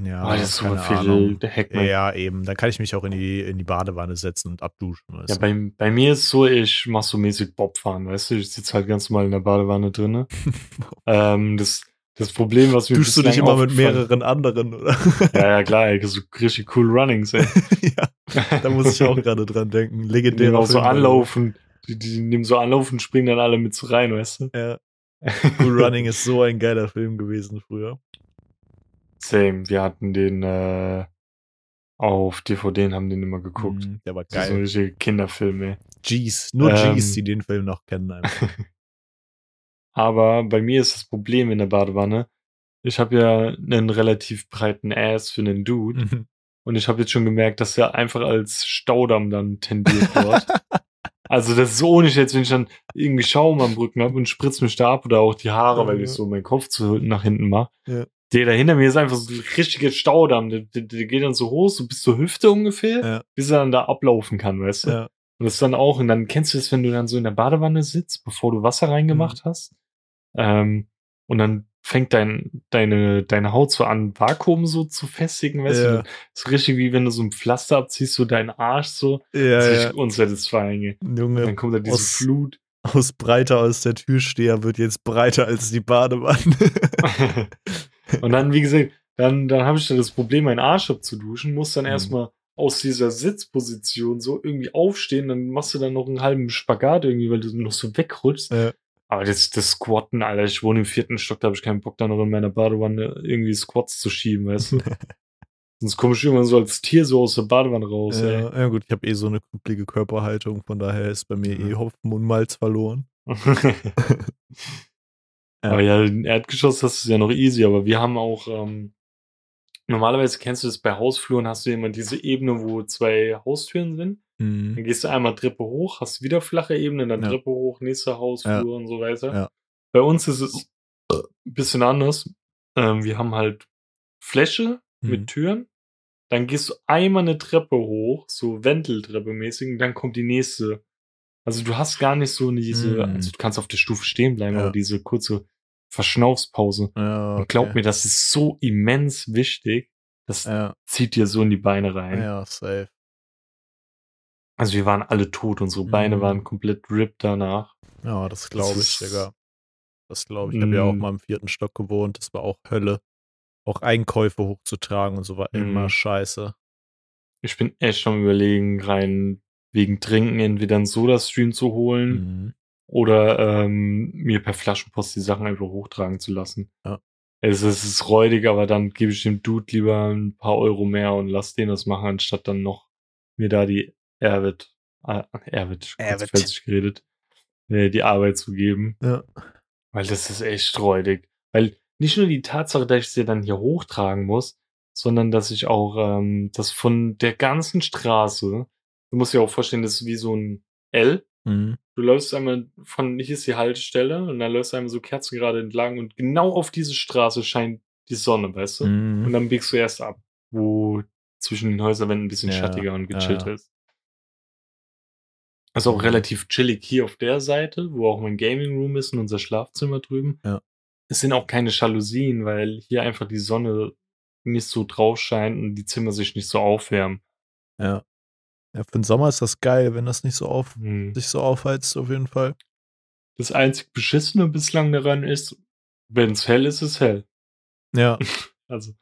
Ja, Oh, das ist super viel Hackman. Ja, eben. Dann kann ich mich auch in die, in die Badewanne setzen und abduschen. Ja, bei, bei mir ist so, ich mach so mäßig Bobfahren, weißt du, ich sitze halt ganz normal in der Badewanne drinne. ähm, das, das Problem, was mir Duschst du dich immer mit mehreren anderen, oder? Ja, ja, klar, ey, so richtig cool Runnings, ey. ja, da muss ich auch gerade dran denken. Die Legendärer nehmen auch so anlaufen, die, die nehmen so Anlauf und springen dann alle mit so rein, weißt du? Ja. Cool Running ist so ein geiler Film gewesen früher. Same, wir hatten den äh, auf DVD und haben den immer geguckt. Mhm, Der war so geil. richtiger Kinderfilm, ey. G's. Nur Ähm, G's, die den Film noch kennen. Einfach. Aber bei mir ist das Problem in der Badewanne, ich habe ja einen relativ breiten Ass für einen Dude Mhm. und ich habe jetzt schon gemerkt, dass er einfach als Staudamm dann tendiert wird. also das ist so ohne jetzt, wenn ich dann irgendwie Schaum am Rücken habe und spritzt mich da ab oder auch die Haare, weil Ja. ich so meinen Kopf zu nach hinten mache. Ja. Der da hinter mir ist einfach so ein richtiger Staudamm. Der, der, der geht dann so hoch, so bis zur Hüfte ungefähr, Ja. bis er dann da ablaufen kann, weißt du? ja. Und das dann auch, und dann kennst du das, wenn du dann so in der Badewanne sitzt, bevor du Wasser Mhm. reingemacht hast. Ähm, und dann fängt dein, deine, deine Haut so an, Vakuum so zu festigen, weißt Ja. du? So richtig wie wenn du so ein Pflaster abziehst, so deinen Arsch so. Ja, das ist ja. unsatisfying. Und Junge, dann kommt da diese aus- Flut. aus breiter als der Türsteher wird jetzt breiter als die Badewanne. und dann, wie gesagt, dann, dann habe ich da das Problem, meinen Arsch abzuduschen, muss dann Mhm. erstmal aus dieser Sitzposition so irgendwie aufstehen, dann machst du dann noch einen halben Spagat irgendwie, weil du noch so wegrutschst. Ja. Aber das, das Squatten, Alter, ich wohne im vierten Stock, da habe ich keinen Bock, da noch in meiner Badewanne irgendwie Squats zu schieben, weißt du? Sonst komme ich irgendwann so als Tier so aus der Badewanne raus, ey. ja, gut, ich habe eh so eine krüppelige Körperhaltung, von daher ist bei mir eh Ja. Hopfen und Malz verloren. Ja. Aber ja, im Erdgeschoss das ist ja noch easy, aber wir haben auch, ähm, normalerweise kennst du das bei Hausfluren, hast du immer diese Ebene, wo zwei Haustüren sind. Dann Mhm. gehst du einmal Treppe hoch, hast wieder flache Ebene, dann Ja. Treppe hoch, nächster Hausflur und so weiter. Ja. Bei uns ist es ein bisschen anders. Ähm, wir haben halt Fläche Mhm. mit Türen. Dann gehst du einmal eine Treppe hoch, so Wendeltreppe mäßig, und dann kommt die nächste. Also du hast gar nicht so diese, Mhm. also du kannst auf der Stufe stehen bleiben, Ja. aber diese kurze Verschnaufspause. Ja, Und glaub okay. mir, das ist so immens wichtig. Das Ja, zieht dir so in die Beine rein. ja, safe. Also wir waren alle tot, unsere Beine Mhm. waren komplett ripped danach. Ja, das glaube ich, Digga. Das glaube ich. Ich habe ja auch Mm. mal im vierten Stock gewohnt. Das war auch Hölle. Auch Einkäufe hochzutragen und so war immer Mhm. scheiße. Ich bin echt am überlegen, rein wegen Trinken entweder einen Soda-Stream zu holen Mhm. oder ähm, mir per Flaschenpost die Sachen einfach hochtragen zu lassen. Ja. Es, es ist räudig, aber dann gebe ich dem Dude lieber ein paar Euro mehr und lass den das machen, anstatt dann noch mir da die Erwit, äh, Erwit, Erwit. geredet, äh, die Arbeit zu geben. Ja. Weil das ist echt räudig. Weil nicht nur die Tatsache, dass ich sie dann hier hochtragen muss, sondern dass ich auch ähm, das von der ganzen Straße, du musst dir auch vorstellen, das ist wie so ein L. Mhm. Du läufst einmal von, hier ist die Haltestelle und dann läufst du einmal so kerzengerade entlang und genau auf diese Straße scheint die Sonne, weißt du? Und Mhm. dann biegst du erst ab, wo zwischen den Häuserwänden ein bisschen Ja, schattiger und ja, gechillt ja. ist. Also auch Mhm. relativ chillig hier auf der Seite, wo auch mein Gaming Room ist und unser Schlafzimmer drüben. Ja. Es sind auch keine Jalousien, weil hier einfach die Sonne nicht so drauf scheint und die Zimmer sich nicht so aufwärmen. Ja. Ja, für den Sommer ist das geil, wenn das nicht so auf, Hm. sich so aufheizt, auf jeden Fall. Das einzig Beschissene bislang daran ist, wenn es hell ist, ist es hell. Ja. Also,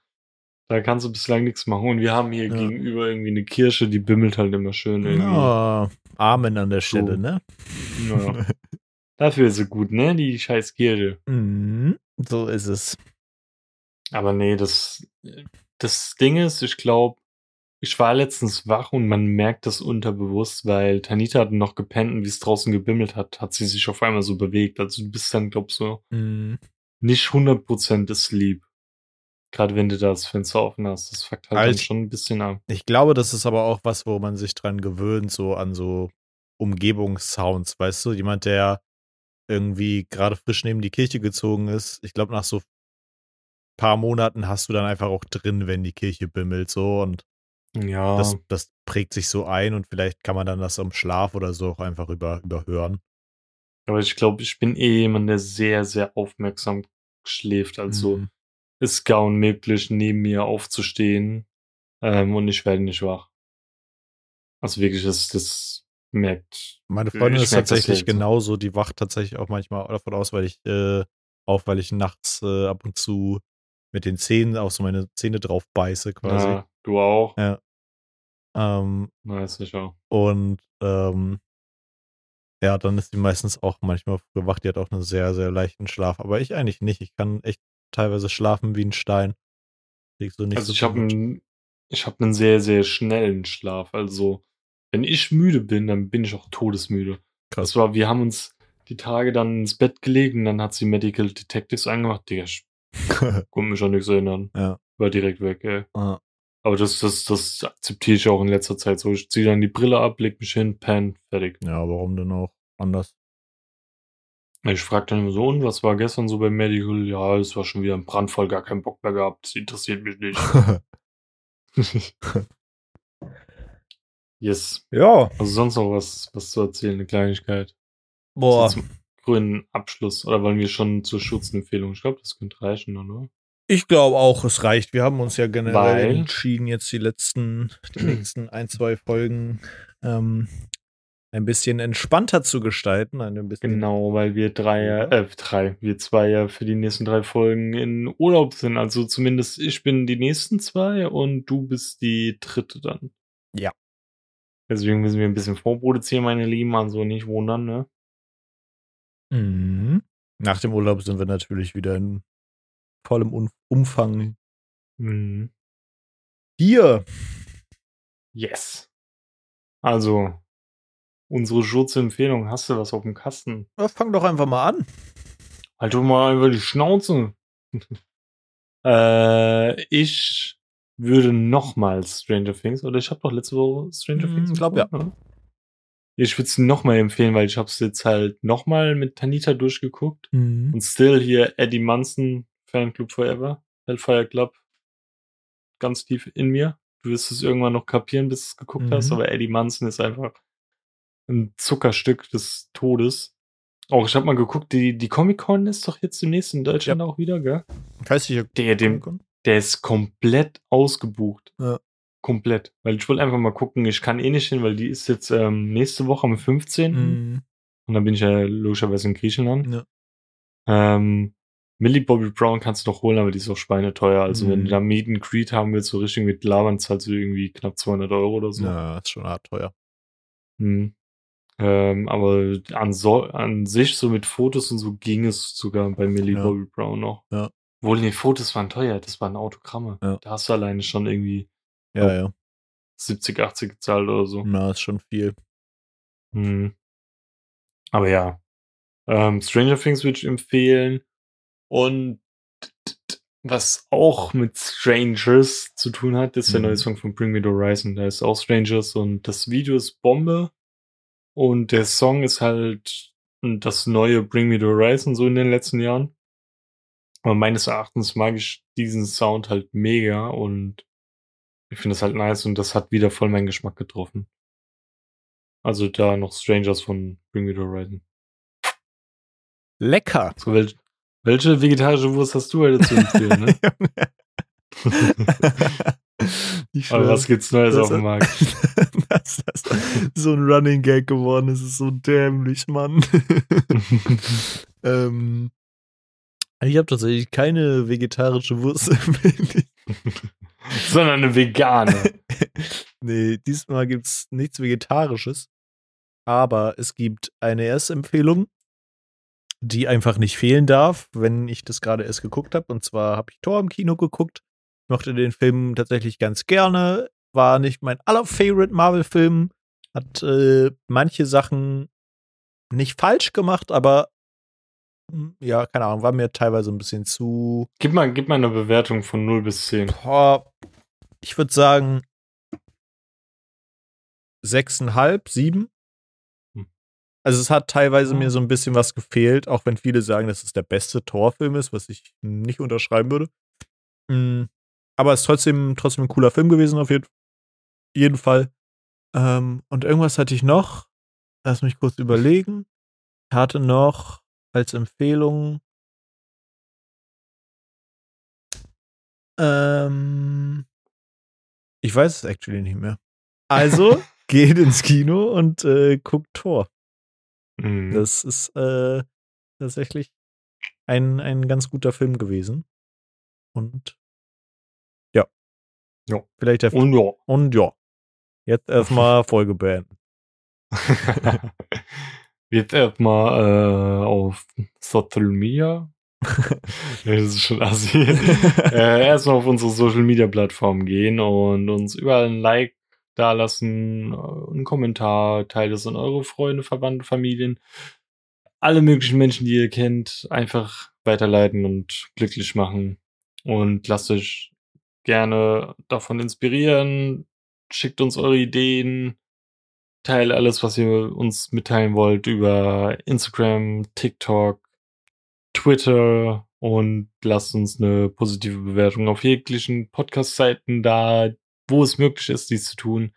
da kannst du bislang nichts machen. Und wir haben hier Ja. gegenüber irgendwie eine Kirche, die bimmelt halt immer schön irgendwie. ja. Amen an der Stelle, So. ne? Ja. Dafür ist sie gut, ne? Die scheiß Kirche. Mhm. So ist es. Aber nee, das, das Ding ist, ich glaube, ich war letztens wach und man merkt das unterbewusst, weil Tanita hat noch gepennt und wie es draußen gebimmelt hat, hat sie sich auf einmal so bewegt. Also du bist dann, glaub so, Mhm. nicht 100% asleep. Gerade wenn du da das Fenster offen hast. Das fuckt halt Alt- schon ein bisschen ab. Ich glaube, das ist aber auch was, wo man sich dran gewöhnt, so an so Umgebungssounds, weißt du? Jemand, der irgendwie gerade frisch neben die Kirche gezogen ist. Ich glaube, nach so paar Monaten hast du dann einfach auch drin, wenn die Kirche bimmelt, so und Ja. Das, das prägt sich so ein und vielleicht kann man dann das am Schlaf oder so auch einfach über, überhören. Aber ich glaube, ich bin eh jemand, der sehr, sehr aufmerksam schläft. Also Mhm. ist gar unmöglich, neben mir aufzustehen ähm, und ich werde nicht wach. Also wirklich, das, das merkt. Meine Freundin Ich ist tatsächlich genauso, die wacht tatsächlich auch manchmal davon aus, weil ich äh, auf, weil ich nachts äh, ab und zu mit den Zähnen auch so meine Zähne drauf beiße quasi. Ja, du auch? Ja. Ähm, Na, ist sicher. und ähm, ja, dann ist die meistens auch manchmal früh wach. Die hat auch einen sehr, sehr leichten Schlaf. Aber ich eigentlich nicht. Ich kann echt teilweise schlafen wie ein Stein. Krieg so nicht Also so ich habe einen, ich habe einen sehr, sehr schnellen Schlaf. Also wenn ich müde bin, dann bin ich auch todesmüde. Krass. Das war, wir haben uns die Tage dann ins Bett gelegen, dann hat sie Medical Detectives angemacht. Digga, ich konnte mich an nichts erinnern. ja. War direkt weg, ey. Ah, Aber das, das, das akzeptiere ich auch in letzter Zeit so. Ich ziehe dann die Brille ab, leg mich hin, pen, fertig. ja, warum denn auch anders? Ich frage dann immer so, und was war gestern so beim Medical? Ja, es war schon wieder ein Brandfall, gar keinen Bock mehr gehabt. Das interessiert mich nicht. yes. ja. Also sonst noch was, was zu erzählen, eine Kleinigkeit. Boah. So zum grünen Abschluss. Oder wollen wir schon zur Schutzempfehlung? Ich glaube, das könnte reichen, oder? Ich glaube auch, es reicht. Wir haben uns ja generell Weil? entschieden, jetzt die letzten, die nächsten ein, zwei Folgen ähm, ein bisschen entspannter zu gestalten. Ein bisschen Genau, weil wir drei, äh, drei, wir zwei ja für die nächsten drei Folgen in Urlaub sind. Also zumindest ich bin die nächsten zwei und du bist die dritte dann. Ja. Deswegen müssen wir ein bisschen vorproduzieren, meine Lieben, also nicht wundern, ne? Mhm. Nach dem Urlaub sind wir natürlich wieder in vollem Umfang Mhm. hier. Yes. Also, unsere Schutzempfehlung, hast du was auf dem Kasten? Ja, fang doch einfach mal an. Halt doch mal über die Schnauze. äh, ich würde nochmal Stranger Things, oder ich habe doch letzte Woche Stranger Hm, Things glaub, ja. empfohlen, oder? Ich würde es nochmal empfehlen, weil ich habe es jetzt halt nochmal mit Tanita durchgeguckt. Mhm. Und still hier Eddie Munson, Fanclub Forever, Hellfire Club, ganz tief in mir. Du wirst es irgendwann noch kapieren, bis du es geguckt Mhm. hast, aber Eddie Munson ist einfach ein Zuckerstück des Todes. Auch ich habe mal geguckt, die, die Comic-Con ist doch jetzt demnächst in Deutschland auch wieder, gell? Heißt ich Der, dem, der ist komplett ausgebucht. Ja. Komplett. Weil ich wollte einfach mal gucken, ich kann eh nicht hin, weil die ist jetzt ähm, nächste Woche am 15. Mhm. Und dann bin ich ja logischerweise in Griechenland. Ja. Ähm, Millie Bobby Brown kannst du noch holen, aber die ist auch schweineteuer. Also wenn Mhm. du da Meet and Greet haben willst, so richtig mit Labern, zahlst du irgendwie knapp 200 Euro oder so. Ja, ist schon hart teuer. Hm. Ähm, aber an, so, an sich, so mit Fotos und so, ging es sogar bei Millie Ja. Bobby Brown noch. Ja. Wohl, nee, Fotos waren teuer, das waren Autogramme. Ja. Da hast du alleine schon irgendwie Ja, ja. 70, 80 gezahlt oder so. Na, ist schon viel. Hm. Aber ja. Ähm, Stranger Things würde ich empfehlen. Und was auch mit Strangers zu tun hat, ist der Mhm. neue Song von Bring Me the Horizon. Da ist auch Strangers und das Video ist Bombe. Und der Song ist halt das neue Bring Me the Horizon so in den letzten Jahren. Aber meines Erachtens mag ich diesen Sound halt mega und ich finde das halt nice und das hat wieder voll meinen Geschmack getroffen. Also da noch Strangers von Bring Me the Horizon. Lecker. So, welch, welche vegetarische Wurst hast du heute zu empfehlen, ne? ich Aber was gibt's Neues das auf dem Markt? dass das so ein Running Gag geworden ist, ist so dämlich, Mann. ähm, ich habe tatsächlich keine vegetarische Wurst. Sondern eine vegane. nee, diesmal gibt's nichts Vegetarisches. Aber es gibt eine Erstempfehlung, die einfach nicht fehlen darf, wenn ich das gerade erst geguckt habe. Und zwar habe ich Thor im Kino geguckt, mochte den Film tatsächlich ganz gerne, war nicht mein allerfavorite Marvel-Film, hat äh, manche Sachen nicht falsch gemacht, aber hm, ja, keine Ahnung, war mir teilweise ein bisschen zu. Gib mal, gib mal eine Bewertung von 0 bis 10. Boah, ich würde sagen 6,5, 7. Also es hat teilweise Ja. mir so ein bisschen was gefehlt, auch wenn viele sagen, dass es der beste Torfilm ist, was ich nicht unterschreiben würde. Mm, Aber es ist trotzdem, trotzdem ein cooler Film gewesen auf jeden Fall. jeden Fall. Ähm, und irgendwas hatte ich noch. Lass mich kurz überlegen. Ich hatte noch als Empfehlung. Ähm, ich weiß es actually nicht mehr. Also, geht ins Kino und äh, guckt Tor. Mhm. Das ist äh, tatsächlich ein, ein ganz guter Film gewesen. Und ja. Ja. Vielleicht der Und ja. Und ja. Jetzt erstmal Folge beenden. Jetzt erstmal äh, auf Social Media. Das ist schon assi. äh, erstmal auf unsere Social Media Plattform gehen und uns überall ein Like dalassen, äh, einen Kommentar, teilt es an eure Freunde, Verwandte, Familien, alle möglichen Menschen, die ihr kennt, einfach weiterleiten und glücklich machen. Und lasst euch gerne davon inspirieren. Schickt uns eure Ideen. Teilt alles, was ihr uns mitteilen wollt über Instagram, TikTok, Twitter und lasst uns eine positive Bewertung auf jeglichen Podcast-Seiten da, wo es möglich ist, dies zu tun.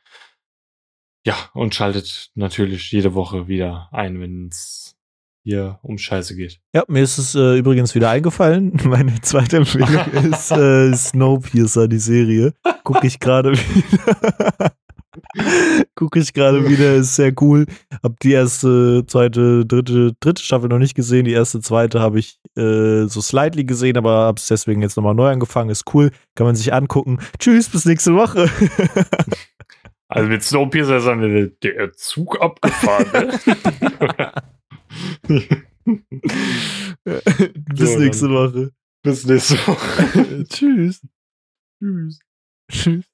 Ja, und schaltet natürlich jede Woche wieder ein, wenn es hier um Scheiße geht. Ja, mir ist es äh, übrigens wieder eingefallen. Meine zweite Empfehlung ist äh, Snowpiercer, die Serie. Gucke ich gerade wieder. Gucke ich gerade wieder, ist sehr cool. Hab die erste, zweite, dritte, dritte Staffel noch nicht gesehen. Die erste, zweite habe ich äh, so slightly gesehen, aber hab's deswegen jetzt nochmal neu angefangen. Ist cool, kann man sich angucken. Tschüss, bis nächste Woche. Also mit Snowpiercer ist dann der, der Zug abgefahren. Ne? bis So, nächste. Woche. Bis nächste Woche. Tschüss. Tschüss. Tschüss.